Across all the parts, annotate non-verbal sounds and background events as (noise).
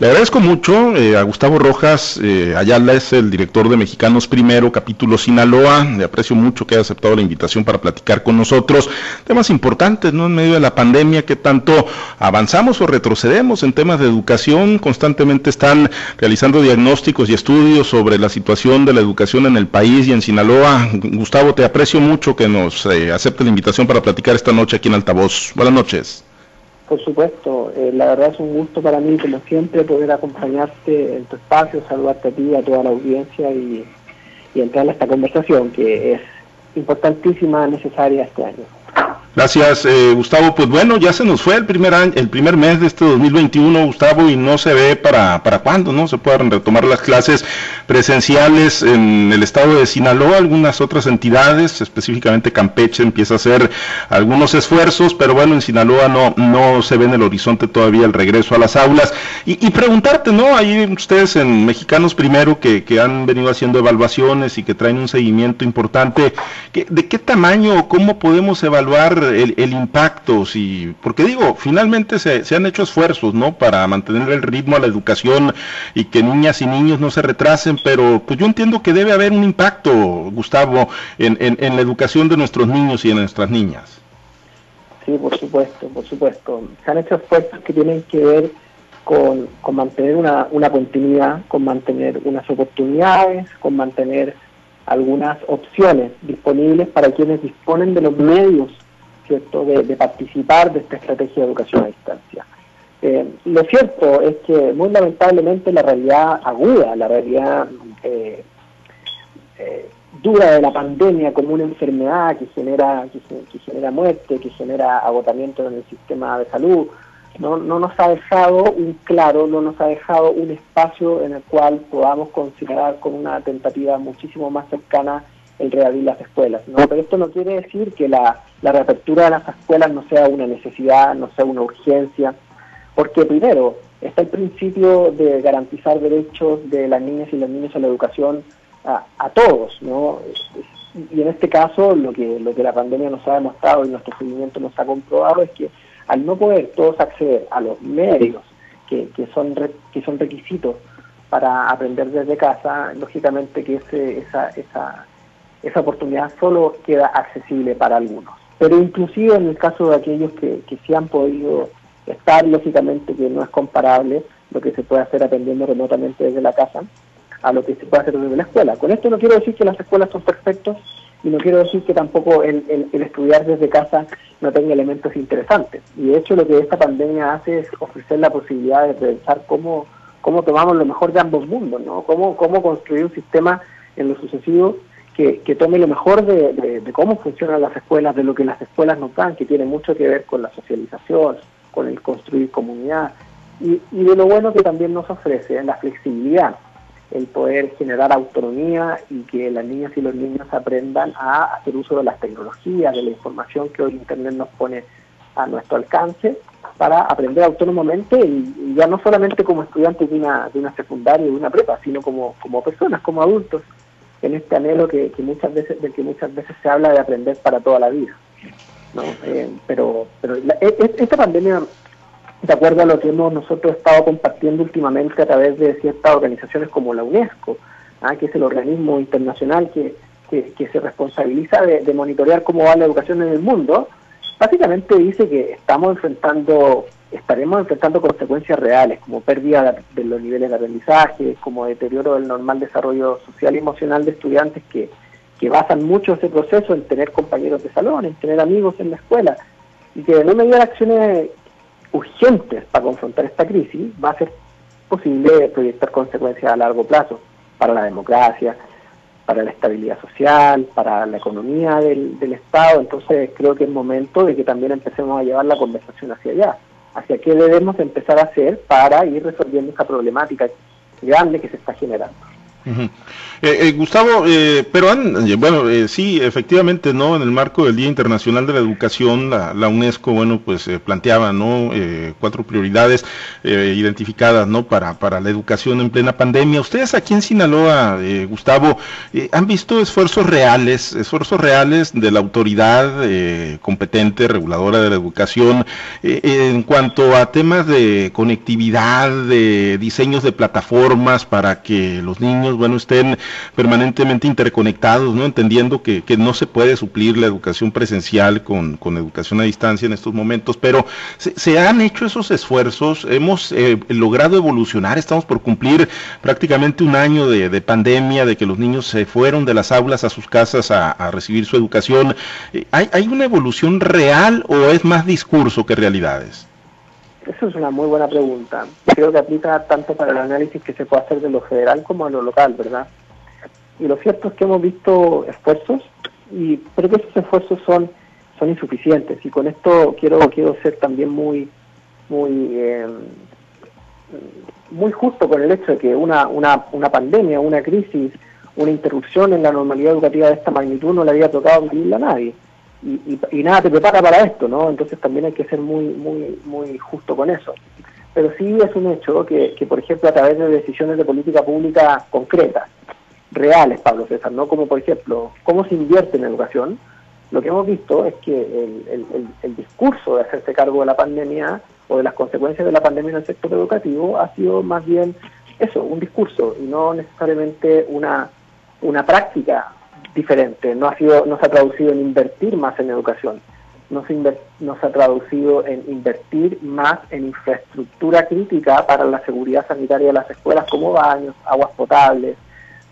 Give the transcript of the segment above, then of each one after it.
Le agradezco mucho eh, a Gustavo Rojas eh, Ayala, es el director de Mexicanos Primero, capítulo Sinaloa. Le aprecio mucho que haya aceptado la invitación para platicar con nosotros. Temas importantes, ¿no? En medio de la pandemia, que tanto avanzamos o retrocedemos en temas de educación. Constantemente están realizando diagnósticos y estudios sobre la situación de la educación en el país y en Sinaloa. Gustavo, te aprecio mucho que nos eh, acepte la invitación para platicar esta noche aquí en Altavoz. Buenas noches. Por supuesto, eh, la verdad es un gusto para mí, como siempre, poder acompañarte en tu espacio, saludarte a ti, a toda la audiencia y, y entrar a esta conversación que es importantísima, necesaria este año. Gracias, eh, Gustavo. Pues bueno, ya se nos fue el primer año, el primer mes de este 2021, Gustavo, y no se ve para, para cuándo, ¿no? Se puedan retomar las clases presenciales en el estado de Sinaloa, algunas otras entidades, específicamente Campeche, empieza a hacer algunos esfuerzos, pero bueno, en Sinaloa no, no se ve en el horizonte todavía el regreso a las aulas. Y, y preguntarte, ¿no? Ahí ustedes en Mexicanos Primero, que, que han venido haciendo evaluaciones y que traen un seguimiento importante, ¿de qué tamaño, cómo podemos evaluar el, impacto, si, porque digo, finalmente se, se, han hecho esfuerzos, ¿no? Para mantener el ritmo a la educación y que niñas y niños no se retrasen, pero pues yo entiendo que debe haber un impacto, Gustavo, en, en, la educación de nuestros niños y de nuestras niñas. Sí, por supuesto, por supuesto. Se han hecho esfuerzos que tienen que ver con, con mantener una, una continuidad, con mantener unas oportunidades, con mantener algunas opciones disponibles para quienes disponen de los medios ¿cierto? De, participar de esta estrategia de educación a distancia. Eh, lo cierto es que muy lamentablemente la realidad aguda, la realidad eh, eh, dura de la pandemia como una enfermedad que genera, que, genera muerte, que genera agotamiento en el sistema de salud, no, no nos ha dejado un claro, no nos ha dejado un espacio en el cual podamos considerar como una tentativa muchísimo más cercana el reabrir las escuelas. ¿no? Pero esto no quiere decir que la, la reapertura de las escuelas no sea una necesidad, no sea una urgencia, porque primero está el principio de garantizar derechos de las niñas y los niños a la educación a, todos, ¿no? Y en este caso lo que, lo que la pandemia nos ha demostrado y nuestro seguimiento nos ha comprobado es que al no poder todos acceder a los medios que, que, son, que son requisitos para aprender desde casa, lógicamente que ese, esa, esa, esa oportunidad solo queda accesible para algunos. Pero inclusive en el caso de aquellos que, que sí han podido estar, lógicamente que no es comparable lo que se puede hacer aprendiendo remotamente desde la casa a lo que se puede hacer desde la escuela. Con esto no quiero decir que las escuelas son perfectos y no quiero decir que tampoco el, el, estudiar desde casa no tenga elementos interesantes. Y de hecho lo que esta pandemia hace es ofrecer la posibilidad de pensar cómo, cómo tomamos lo mejor de ambos mundos, ¿no? Cómo, cómo construir un sistema en lo sucesivo que, tome lo mejor de, cómo funcionan las escuelas, de lo que las escuelas nos dan, que tiene mucho que ver con la socialización, con el construir comunidad, y, de lo bueno que también nos ofrece la flexibilidad, el poder generar autonomía y que las niñas y los niños aprendan a hacer uso de las tecnologías, de la información que hoy Internet nos pone a nuestro alcance para aprender autónomamente y, ya no solamente como estudiantes de una, de una secundaria de una prepa, sino como, como personas, como adultos en este anhelo que, muchas veces del que muchas veces se habla de aprender para toda la vida ¿no? Eh, pero pero e, e, esta pandemia de acuerdo a lo que hemos nosotros estado compartiendo últimamente a través de ciertas organizaciones como la UNESCO ¿ah? que es el organismo internacional que, que, se responsabiliza de, de monitorear cómo va la educación en el mundo básicamente dice que estamos enfrentando estaremos enfrentando consecuencias reales, como pérdida de los niveles de aprendizaje, como deterioro del normal desarrollo social y emocional de estudiantes que, que basan mucho ese proceso en tener compañeros de salón, en tener amigos en la escuela, y que de no mediar acciones urgentes para confrontar esta crisis, va a ser posible proyectar consecuencias a largo plazo para la democracia, para la estabilidad social, para la economía del, del Estado. Entonces creo que es momento de que también empecemos a llevar la conversación hacia allá hacia qué debemos empezar a hacer para ir resolviendo esta problemática grande que se está generando. Eh, eh, Gustavo, eh, pero bueno, sí, efectivamente, ¿no? En el marco del Día Internacional de la Educación, la, UNESCO, bueno, pues planteaba, ¿no? cuatro prioridades identificadas, ¿no? Para, para la educación en plena pandemia. Ustedes aquí en Sinaloa, Gustavo, han visto esfuerzos reales, esfuerzos reales de la autoridad competente, reguladora de la educación, en cuanto a temas de conectividad, de diseños de plataformas para que los niños, bueno, estén permanentemente interconectados, ¿no? Entendiendo que, no se puede suplir la educación presencial con, educación a distancia en estos momentos, pero se, han hecho esos esfuerzos, hemos eh, logrado evolucionar, estamos por cumplir prácticamente un año de, pandemia, de que los niños se fueron de las aulas a sus casas a, recibir su educación. Eh, ¿Hay, ¿Hay una evolución real o es más discurso que realidades? Eso es una muy buena pregunta. Creo que aplica tanto para el análisis que se puede hacer de lo federal como de lo local, ¿verdad? y lo cierto es que hemos visto esfuerzos, y pero que esos esfuerzos son, son insuficientes. Y con esto quiero, quiero ser también muy, muy, em, muy justo con el hecho de que una, una, una pandemia, una crisis, una interrupción en la normalidad educativa de esta magnitud no le había tocado vivirla a nadie. Y, y, nada te prepara para esto, ¿no? Entonces también hay que ser muy, muy, muy justo con eso. Pero sí es un hecho que, que, por ejemplo, a través de decisiones de política pública concretas, reales, Pablo César, ¿no? Como por ejemplo, cómo se invierte en educación, lo que hemos visto es que el, discurso de hacerse cargo de la pandemia o de las consecuencias de la pandemia en el sector educativo ha sido más bien eso, un discurso y no necesariamente una, una práctica diferente. No ha, sido, no se ha traducido en invertir más en educación, no se, no se ha traducido en invertir más en infraestructura crítica para la seguridad sanitaria de las escuelas como baños, aguas potables,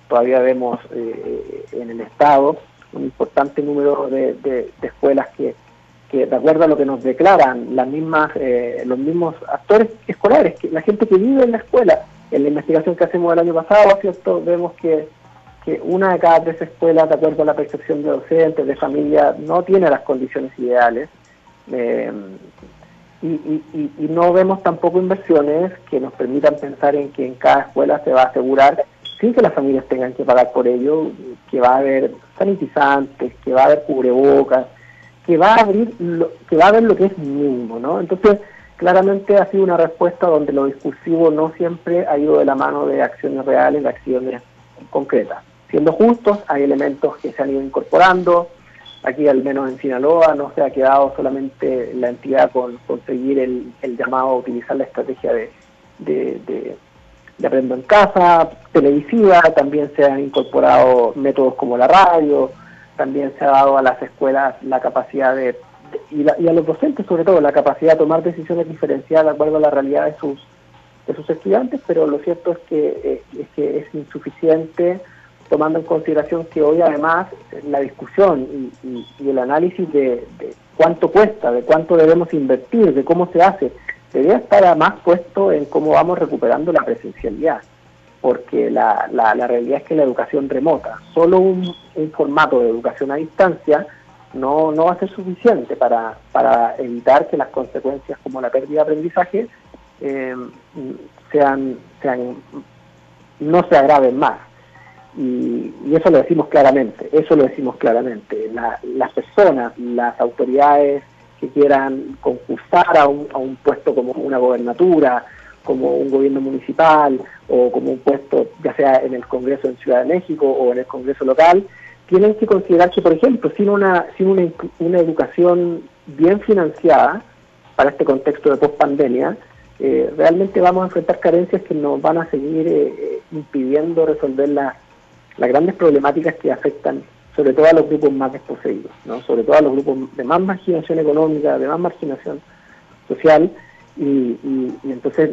todavía vemos eh, en el Estado un importante número de, escuelas que, que, de acuerdo a lo que nos declaran las mismas, eh, los mismos actores escolares, que la gente que vive en la escuela, en la investigación que hacemos el año pasado, ¿cierto? vemos que, que una de cada tres escuelas, de acuerdo a la percepción de docentes, de familia, no tiene las condiciones ideales. Eh, y, y, y, no vemos tampoco inversiones que nos permitan pensar en que en cada escuela se va a asegurar sin que las familias tengan que pagar por ello, que va a haber sanitizantes, que va a haber cubrebocas, que va a abrir lo, que va a haber lo que es mínimo, ¿no? Entonces, claramente ha sido una respuesta donde lo discursivo no siempre ha ido de la mano de acciones reales, de acciones concretas. Siendo justos, hay elementos que se han ido incorporando. Aquí, al menos en Sinaloa, no se ha quedado solamente la entidad con conseguir el, llamado a utilizar la estrategia de, de Aprendo en Casa, televisiva, también se han incorporado métodos como la radio, también se ha dado a las escuelas la capacidad de, y, a los docentes sobre todo, la capacidad de tomar decisiones diferenciadas de acuerdo a la realidad de sus, de sus estudiantes, pero lo cierto es que, eh, es, que es insuficiente tomando en consideración que hoy además la discusión y, el análisis de, cuánto cuesta, de cuánto debemos invertir, de cómo se hace, debería estar más puesto en cómo vamos recuperando la presencialidad, porque la, la, realidad es que la educación remota, solo un, formato de educación a distancia no, no va a ser suficiente para, para evitar que las consecuencias como la pérdida de aprendizaje eh, sean, sean, no se agraven más. Y, y, eso lo decimos claramente, eso lo decimos claramente. las personas, las autoridades que quieran concursar a un, a un puesto como una gobernatura, como un gobierno municipal o como un puesto ya sea en el Congreso en Ciudad de México o en el Congreso local, tienen que considerar que, por ejemplo, sin una, sin una, una educación bien financiada para este contexto de post-pandemia, eh, realmente vamos a enfrentar carencias que nos van a seguir eh, impidiendo resolver las grandes problemáticas que afectan sobre todo a los grupos más desposeídos, ¿no? sobre todo a los grupos de más marginación económica, de más marginación social, y, entonces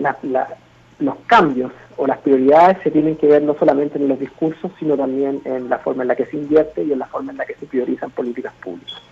los cambios o las prioridades se tienen que ver no solamente en los discursos, sino también en la forma en la que se invierte y en la forma en la que se priorizan políticas públicas.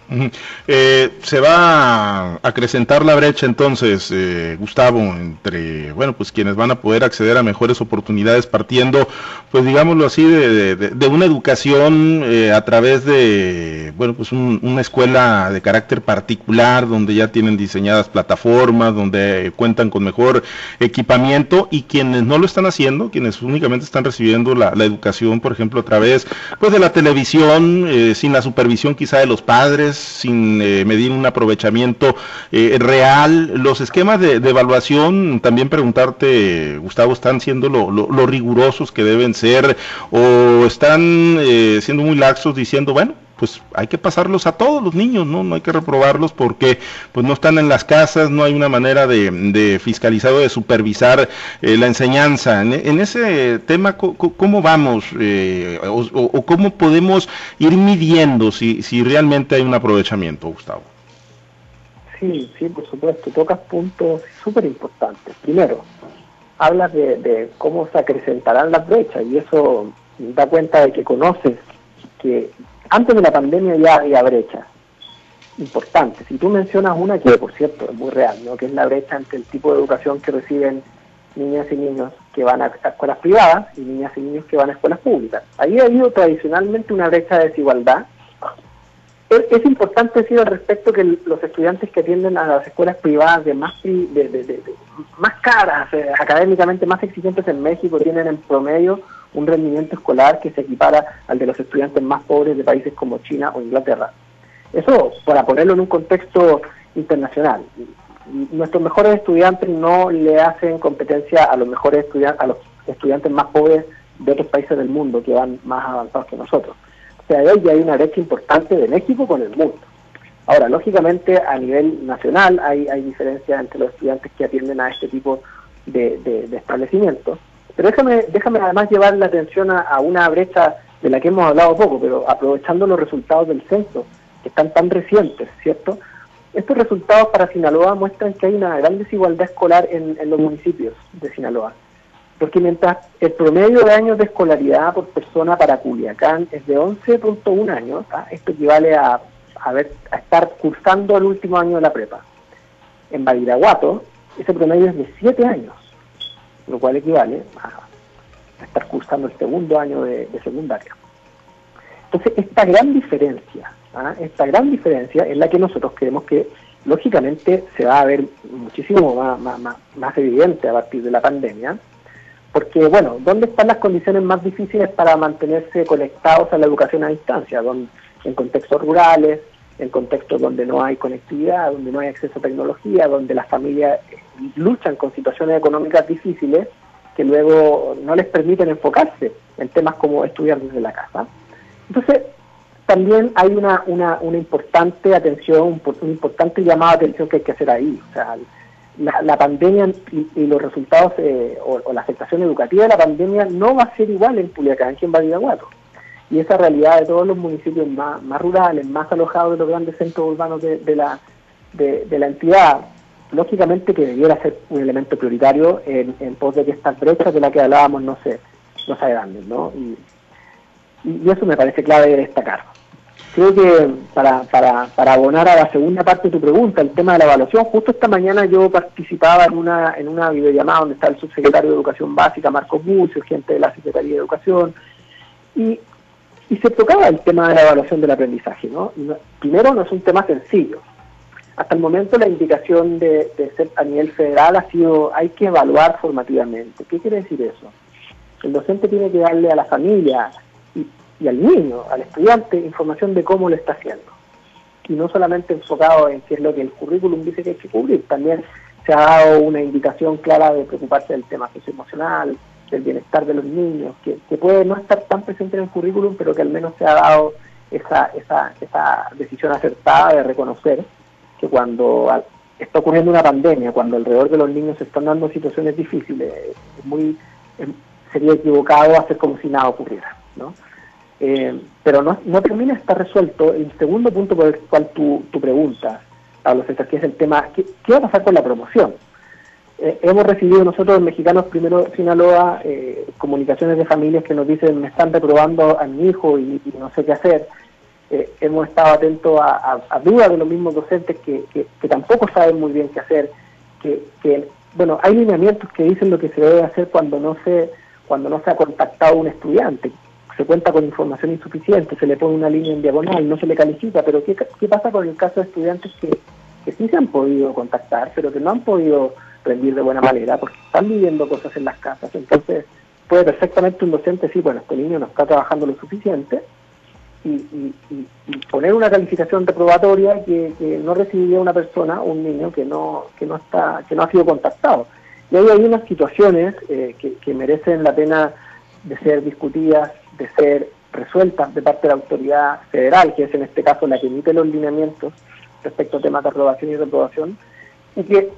Eh, se va a acrecentar la brecha entonces, eh, Gustavo, entre, bueno, pues quienes van a poder acceder a mejores oportunidades partiendo, pues digámoslo así, de, una educación eh, a través de, bueno, pues una escuela de carácter particular, donde ya tienen diseñadas plataformas, donde cuentan con mejor equipamiento y y quienes no lo están haciendo, quienes únicamente están recibiendo la, educación, por ejemplo, a través pues, de la televisión, eh, sin la supervisión quizá de los padres, sin eh, medir un aprovechamiento eh, real. Los esquemas de, evaluación, también preguntarte, Gustavo, ¿están siendo lo, rigurosos que deben ser o están siendo muy laxos diciendo, bueno, pues hay que pasarlos a todos los niños, ¿no? No hay que reprobarlos porque pues no están en las casas, no hay una manera de, fiscalizar o de supervisar eh, la enseñanza. En, ese tema, ¿cómo vamos eh, o, cómo podemos ir midiendo si, si realmente hay un aprovechamiento, Gustavo? Sí, sí, por supuesto. Tocas puntos súper importantes. Primero, hablas de, de cómo se acrecentarán las brechas y eso da cuenta de que conoces que antes de la pandemia ya había brechas importantes. Si tú mencionas una que, por cierto, es muy real, ¿no? que es la brecha entre el tipo de educación que reciben niñas y niños que van a escuelas privadas y niñas y niños que van a escuelas públicas. Ahí ha habido tradicionalmente una brecha de desigualdad. Es, importante decir al respecto que los estudiantes que atienden a las escuelas privadas de más, de, más caras, eh, académicamente más exigentes en México, tienen en promedio un rendimiento escolar que se equipara al de los estudiantes más pobres de países como China o Inglaterra. Eso para ponerlo en un contexto internacional. Nuestros mejores estudiantes no le hacen competencia a los mejores estudiantes, a los estudiantes más pobres de otros países del mundo que van más avanzados que nosotros. O sea, ahí hay una brecha importante de México con el mundo. Ahora, lógicamente, a nivel nacional hay, hay diferencias entre los estudiantes que atienden a este tipo de, de establecimientos pero déjame, déjame además llevar la atención a, una brecha de la que hemos hablado poco, pero aprovechando los resultados del censo, que están tan recientes, ¿cierto? Estos resultados para Sinaloa muestran que hay una gran desigualdad escolar en, los municipios de Sinaloa. Porque mientras el promedio de años de escolaridad por persona para Culiacán es de 11.1 años, ¿ah? esto equivale a, a, ver, a estar cursando el último año de la prepa. En Badiraguato, ese promedio es de 7 años lo cual equivale a, estar cursando el segundo año de, secundaria. Entonces, esta gran diferencia, ¿ah? esta gran diferencia es la que nosotros creemos que lógicamente se va a ver muchísimo más, evidente a partir de la pandemia, porque, bueno, ¿dónde están las condiciones más difíciles para mantenerse conectados a la educación a distancia? en contextos rurales, en contextos donde no hay conectividad, donde no hay acceso a tecnología, donde las familias luchan con situaciones económicas difíciles que luego no les permiten enfocarse en temas como estudiar desde la casa. Entonces, también hay una, una, importante atención, un, importante llamado de atención que hay que hacer ahí. O sea, la, pandemia y, los resultados eh, o, la afectación educativa de la pandemia no va a ser igual en Culiacán que en Badiraguato. Y esa realidad de todos los municipios más, más rurales, más alojados de los grandes centros urbanos de, la, de, la entidad, lógicamente que debiera ser un elemento prioritario en, pos de que estas brechas de las que hablábamos no se, no se agranden, ¿no? Y, eso me parece clave destacar. Creo que para, para, para abonar a la segunda parte de tu pregunta, el tema de la evaluación, justo esta mañana yo participaba en una, en una videollamada donde está el subsecretario de Educación Básica, Marcos Bucio, gente de la Secretaría de Educación, y, y se tocaba el tema de la evaluación del aprendizaje, ¿no? Primero no es un tema sencillo, hasta el momento la indicación de, ser a nivel federal ha sido hay que evaluar formativamente. ¿Qué quiere decir eso? El docente tiene que darle a la familia y, al niño, al estudiante, información de cómo lo está haciendo. Y no solamente enfocado en qué es lo que el currículum dice que hay que cubrir, también se ha dado una indicación clara de preocuparse del tema socioemocional, del bienestar de los niños, que, puede no estar tan presente en el currículum, pero que al menos se ha dado esa, esa, esa decisión acertada de reconocer que cuando está ocurriendo una pandemia, cuando alrededor de los niños se están dando situaciones difíciles, es muy sería equivocado hacer como si nada ocurriera, ¿no? Eh, pero no, no termina está resuelto. El segundo punto por el cual tú, tú preguntas, Pablo César, que es el tema, ¿qué, va a pasar con la promoción? Eh, hemos recibido nosotros, mexicanos, primero Sinaloa, eh, comunicaciones de familias que nos dicen, me están reprobando a mi hijo y no sé qué hacer. Eh, hemos estado atentos a, dudas de los mismos docentes que, tampoco saben muy bien qué hacer, que, bueno, hay lineamientos que dicen lo que se debe hacer cuando no se cuando no se ha contactado un estudiante, se cuenta con información insuficiente, se le pone una línea en diagonal, no se le califica, pero ¿qué, pasa con el caso de estudiantes que, que sí se han podido contactar, pero que no han podido rendir de buena manera, porque están viviendo cosas en las casas. Entonces, puede perfectamente un docente decir, bueno, este niño no está trabajando lo suficiente, y, poner una calificación reprobatoria que, que, no recibiría una persona, un niño que no, que no está, que no ha sido contactado. Y ahí hay unas situaciones eh, que, que, merecen la pena de ser discutidas, de ser resueltas de parte de la autoridad federal, que es en este caso la que emite los lineamientos respecto a temas de aprobación y reprobación, y que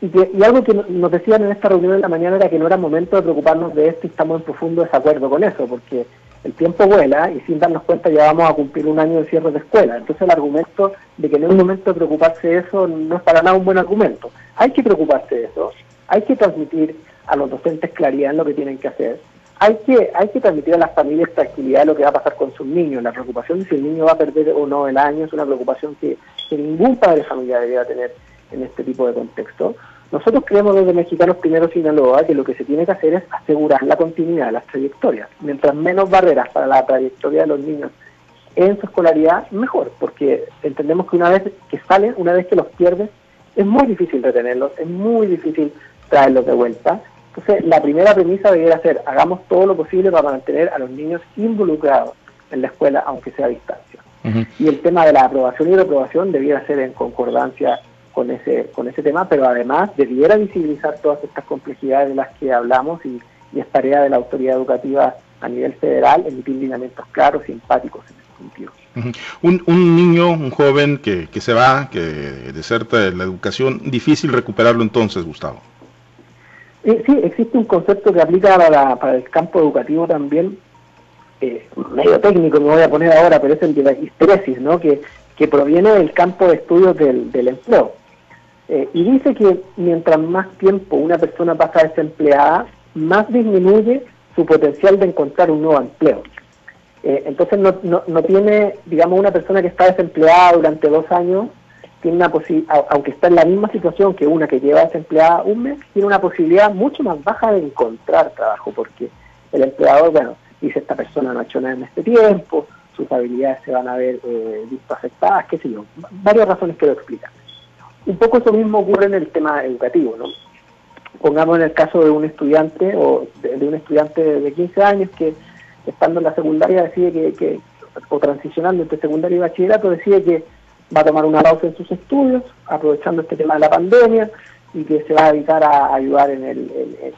y, que, y algo que nos decían en esta reunión de la mañana era que no era momento de preocuparnos de esto y estamos en profundo desacuerdo con eso, porque el tiempo vuela y sin darnos cuenta ya vamos a cumplir un año de cierre de escuela. Entonces el argumento de que no es momento de preocuparse de eso no es para nada un buen argumento. Hay que preocuparse de eso, hay que transmitir a los docentes claridad en lo que tienen que hacer, hay que, hay que transmitir a las familias tranquilidad de lo que va a pasar con sus niños. La preocupación de si el niño va a perder o no el año es una preocupación que, ningún padre de familia debería tener en este tipo de contexto. Nosotros creemos desde Mexicanos Primero Sinaloa que lo que se tiene que hacer es asegurar la continuidad de las trayectorias. Mientras menos barreras para la trayectoria de los niños en su escolaridad, mejor, porque entendemos que una vez que salen, una vez que los pierdes, es muy difícil retenerlos, es muy difícil traerlos de vuelta. Entonces, la primera premisa debería ser, hagamos todo lo posible para mantener a los niños involucrados en la escuela, aunque sea a distancia. Y el tema de la aprobación y reprobación debiera ser en concordancia con ese, con ese tema, pero además debiera visibilizar todas estas complejidades de las que hablamos y, es tarea de la autoridad educativa a nivel federal emitir lineamientos claros y empáticos en ese sentido. un, un, niño, un joven que, que se va, que deserta de la educación, difícil recuperarlo entonces, Gustavo. Eh, sí, existe un concepto que aplica para, para el campo educativo también, eh, medio técnico me voy a poner ahora, pero es el de la histeresis, ¿no? que, que proviene del campo de estudios del, del empleo. Eh, y dice que mientras más tiempo una persona pasa desempleada, más disminuye su potencial de encontrar un nuevo empleo. Eh, entonces no, no, no, tiene, digamos, una persona que está desempleada durante dos años, tiene una aunque está en la misma situación que una que lleva desempleada un mes, tiene una posibilidad mucho más baja de encontrar trabajo, porque el empleador, bueno, dice esta persona no ha hecho nada en este tiempo, sus habilidades se van a ver eh, visto afectadas, qué sé yo, varias razones que lo explican. Un poco eso mismo ocurre en el tema educativo, ¿no? Pongamos en el caso de un estudiante o de, un estudiante de 15 años que estando en la secundaria decide que, o transicionando entre secundaria y bachillerato, decide que va a tomar una pausa en sus estudios, aprovechando este tema de la pandemia, y que se va a dedicar a ayudar en, el, en,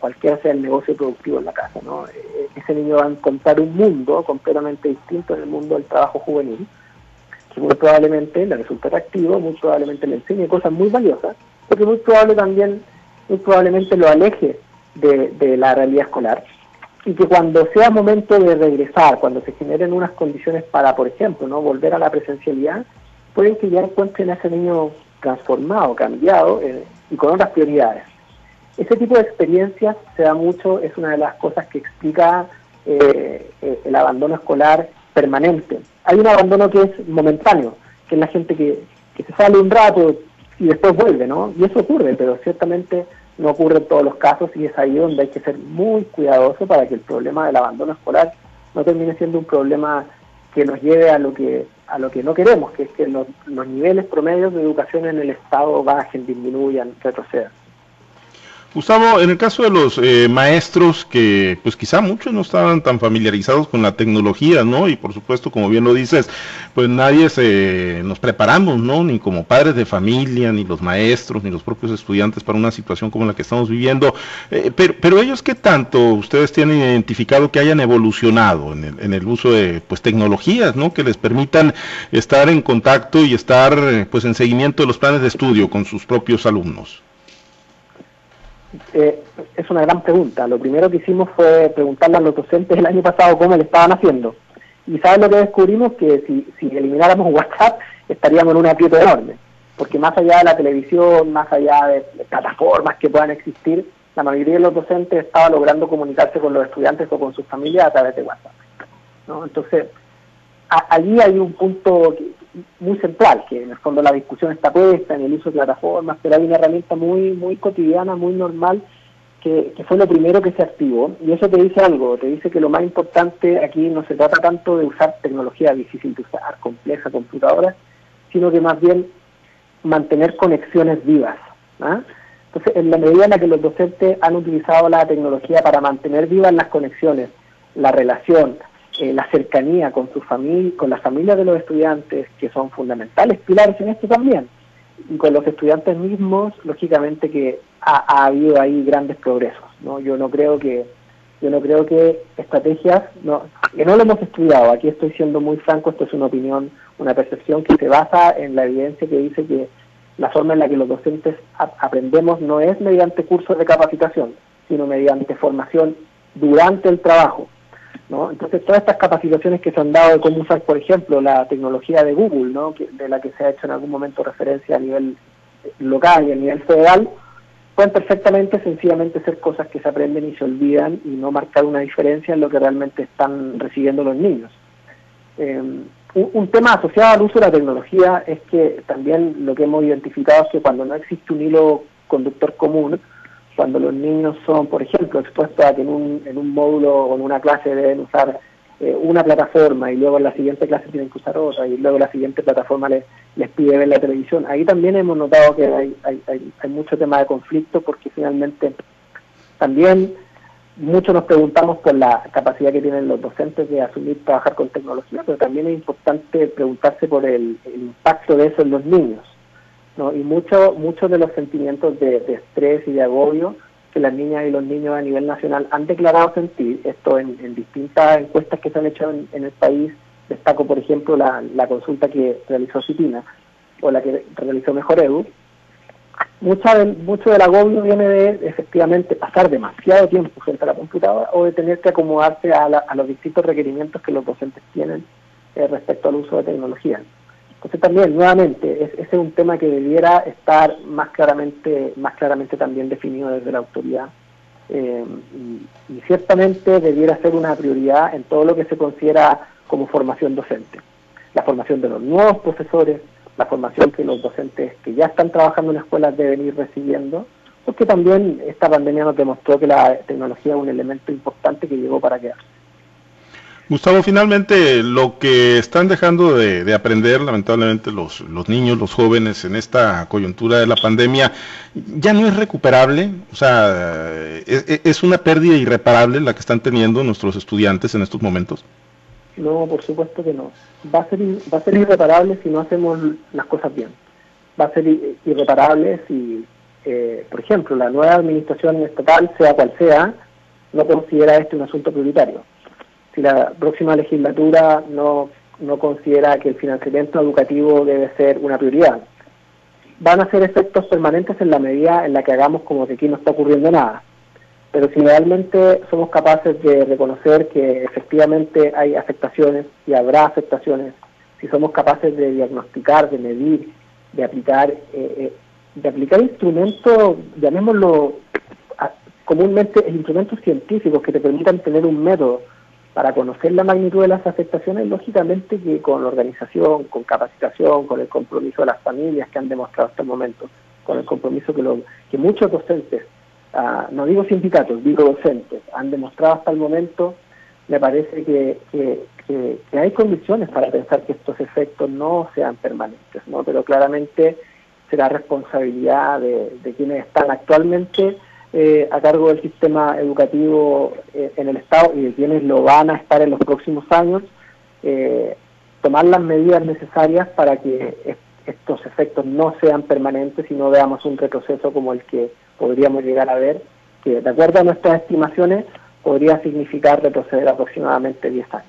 cualquiera sea el negocio productivo en la casa. ¿no? E, ese niño va a encontrar un mundo completamente distinto en el mundo del trabajo juvenil, que muy probablemente le resulte atractivo, muy probablemente le enseñe cosas muy valiosas, porque muy probable también, muy probablemente lo aleje de, la realidad escolar y que cuando sea momento de regresar, cuando se generen unas condiciones para, por ejemplo, no volver a la presencialidad, pueden que ya encuentren a ese niño transformado, cambiado eh, y con otras prioridades. Ese tipo de experiencias se da mucho, es una de las cosas que explica eh, eh, el abandono escolar permanente hay un abandono que es momentáneo, que es la gente que, se sale un rato y después vuelve, ¿no? Y eso ocurre, pero ciertamente no ocurre en todos los casos y es ahí donde hay que ser muy cuidadoso para que el problema del abandono escolar no termine siendo un problema que nos lleve a lo que a lo que no queremos, que es que los, los niveles promedios de educación en el Estado bajen, disminuyan, retrocedan. Gustavo, en el caso de los eh, maestros que pues quizá muchos no estaban tan familiarizados con la tecnología, ¿no? Y por supuesto, como bien lo dices, pues nadie se nos preparamos, ¿no? Ni como padres de familia, ni los maestros, ni los propios estudiantes para una situación como la que estamos viviendo. Eh, pero, pero ellos, ¿qué tanto ustedes tienen identificado que hayan evolucionado en el, en el uso de pues tecnologías, ¿no? Que les permitan estar en contacto y estar pues en seguimiento de los planes de estudio con sus propios alumnos. Eh, es una gran pregunta. Lo primero que hicimos fue preguntarle a los docentes el año pasado cómo le estaban haciendo. Y ¿saben lo que descubrimos? Que si, si elimináramos (laughs) WhatsApp estaríamos en un aprieto enorme. Porque más allá de la televisión, más allá de, plataformas que puedan existir, la mayoría de los docentes estaba logrando comunicarse con los estudiantes o con sus familias a través de WhatsApp. ¿no? Entonces, allí hay un punto muy central, que en el fondo la discusión está puesta en el uso de plataformas, pero hay una herramienta muy, muy cotidiana, muy normal, que, fue lo primero que se activó. Y eso te dice algo, te dice que lo más importante aquí no se trata tanto de usar tecnología difícil de usar, compleja, computadora, sino que más bien mantener conexiones vivas. ¿ah? Entonces, en la medida en la que los docentes han utilizado la tecnología para mantener vivas las conexiones, la relación, eh, la cercanía con su familia, con la familia de los estudiantes, que son fundamentales pilares en esto también, y con los estudiantes mismos, lógicamente que ha, habido ahí grandes progresos. ¿no? Yo no creo que yo no creo que estrategias, no, que no lo hemos estudiado, aquí estoy siendo muy franco, esto es una opinión, una percepción que se basa en la evidencia que dice que la forma en la que los docentes aprendemos no es mediante cursos de capacitación, sino mediante formación durante el trabajo. ¿No? Entonces, todas estas capacitaciones que se han dado de cómo usar, por ejemplo, la tecnología de Google, ¿no? de la que se ha hecho en algún momento referencia a nivel local y a nivel federal, pueden perfectamente, sencillamente ser cosas que se aprenden y se olvidan y no marcar una diferencia en lo que realmente están recibiendo los niños. Eh, un, tema asociado al uso de la tecnología es que también lo que hemos identificado es que cuando no existe un hilo conductor común, cuando los niños son, por ejemplo, expuestos a que en un, en un módulo o en una clase deben usar eh, una plataforma y luego en la siguiente clase tienen que usar otra y luego la siguiente plataforma les, les pide ver la televisión. Ahí también hemos notado que hay, hay, hay, hay mucho tema de conflicto porque finalmente también mucho nos preguntamos por la capacidad que tienen los docentes de asumir trabajar con tecnología, pero también es importante preguntarse por el, impacto de eso en los niños. ¿No? Y muchos muchos de los sentimientos de, estrés y de agobio que las niñas y los niños a nivel nacional han declarado sentir, esto en, distintas encuestas que se han hecho en, el país, destaco por ejemplo la, la consulta que realizó Citina o la que realizó Mejor Edu, mucha mucho del agobio viene de efectivamente pasar demasiado tiempo frente a la computadora o de tener que acomodarse a, los distintos requerimientos que los docentes tienen eh, respecto al uso de tecnología. Entonces también, nuevamente, ese es un tema que debiera estar más claramente, más claramente también definido desde la autoridad. Eh, y, ciertamente debiera ser una prioridad en todo lo que se considera como formación docente. La formación de los nuevos profesores, la formación que los docentes que ya están trabajando en escuelas deben ir recibiendo, porque también esta pandemia nos demostró que la tecnología es un elemento importante que llegó para quedar. Gustavo, finalmente lo que están dejando de, aprender, lamentablemente, los, niños, los jóvenes en esta coyuntura de la pandemia, ya no es recuperable, o sea, es, es una pérdida irreparable la que están teniendo nuestros estudiantes en estos momentos. No, por supuesto que no. Va a ser, va a ser irreparable si no hacemos las cosas bien. Va a ser irreparable si, eh, por ejemplo, la nueva administración estatal, sea cual sea, no considera este un asunto prioritario. Si la próxima legislatura no, no considera que el financiamiento educativo debe ser una prioridad. Van a ser efectos permanentes en la medida en la que hagamos como que aquí no está ocurriendo nada. Pero si realmente somos capaces de reconocer que efectivamente hay afectaciones y habrá afectaciones, si somos capaces de diagnosticar, de medir, de aplicar, eh, eh, de aplicar instrumentos, llamémoslo comúnmente instrumentos científicos que te permitan tener un método para conocer la magnitud de las afectaciones, lógicamente que con organización, con capacitación, con el compromiso de las familias que han demostrado hasta el momento, con el compromiso que, lo, que muchos docentes no digo sindicatos, digo docentes, han demostrado hasta el momento, me parece que, que, hay condiciones para pensar que estos efectos no sean permanentes, ¿no? pero claramente será responsabilidad de, quienes están actualmente eh, a cargo del sistema educativo eh, en el Estado y de quienes lo van a estar en los próximos años, eh, tomar las medidas necesarias para que estos efectos no sean permanentes y no veamos un retroceso como el que podríamos llegar a ver, que de acuerdo a nuestras estimaciones podría significar retroceder aproximadamente 10 años.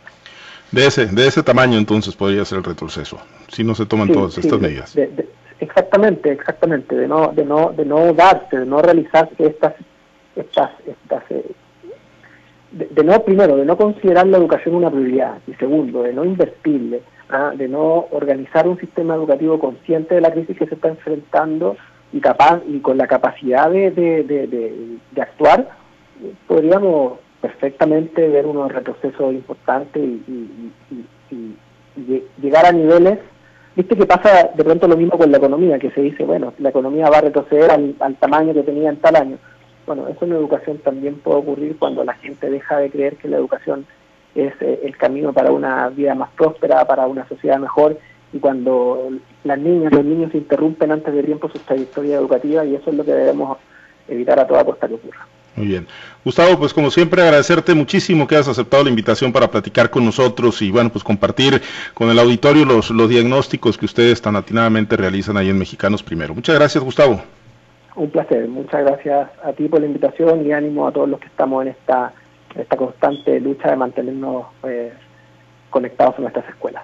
De ese, de ese tamaño entonces podría ser el retroceso, si no se toman todas estas medidas. Exactamente, exactamente, de no, de no, de no darse, de no realizarse estas, estas, estas eh, de, no, primero, de no considerar la educación una prioridad, y segundo, de no invertirle, ¿ah? de no organizar un sistema educativo consciente de la crisis que se está enfrentando y capaz y con la capacidad de, de, actuar, podríamos perfectamente ver unos retrocesos importantes y, llegar a niveles, viste que pasa de pronto lo mismo con la economía, que se dice, bueno, la economía va a retroceder al, tamaño que tenía en tal año. Bueno, eso en la educación también puede ocurrir cuando la gente deja de creer que la educación es eh, el camino para una vida más próspera, para una sociedad mejor y cuando las niñas, los niños interrumpen antes de tiempo su trayectoria educativa y eso es lo que debemos evitar a toda costa que ocurra. Muy bien. Gustavo, pues como siempre agradecerte muchísimo que hayas aceptado la invitación para platicar con nosotros y bueno, pues compartir con el auditorio los, los diagnósticos que ustedes tan atinadamente realizan ahí en Mexicanos Primero. Muchas gracias, Gustavo. Un placer, muchas gracias a ti por la invitación y ánimo a todos los que estamos en esta, esta constante lucha de mantenernos eh, conectados a nuestras escuelas.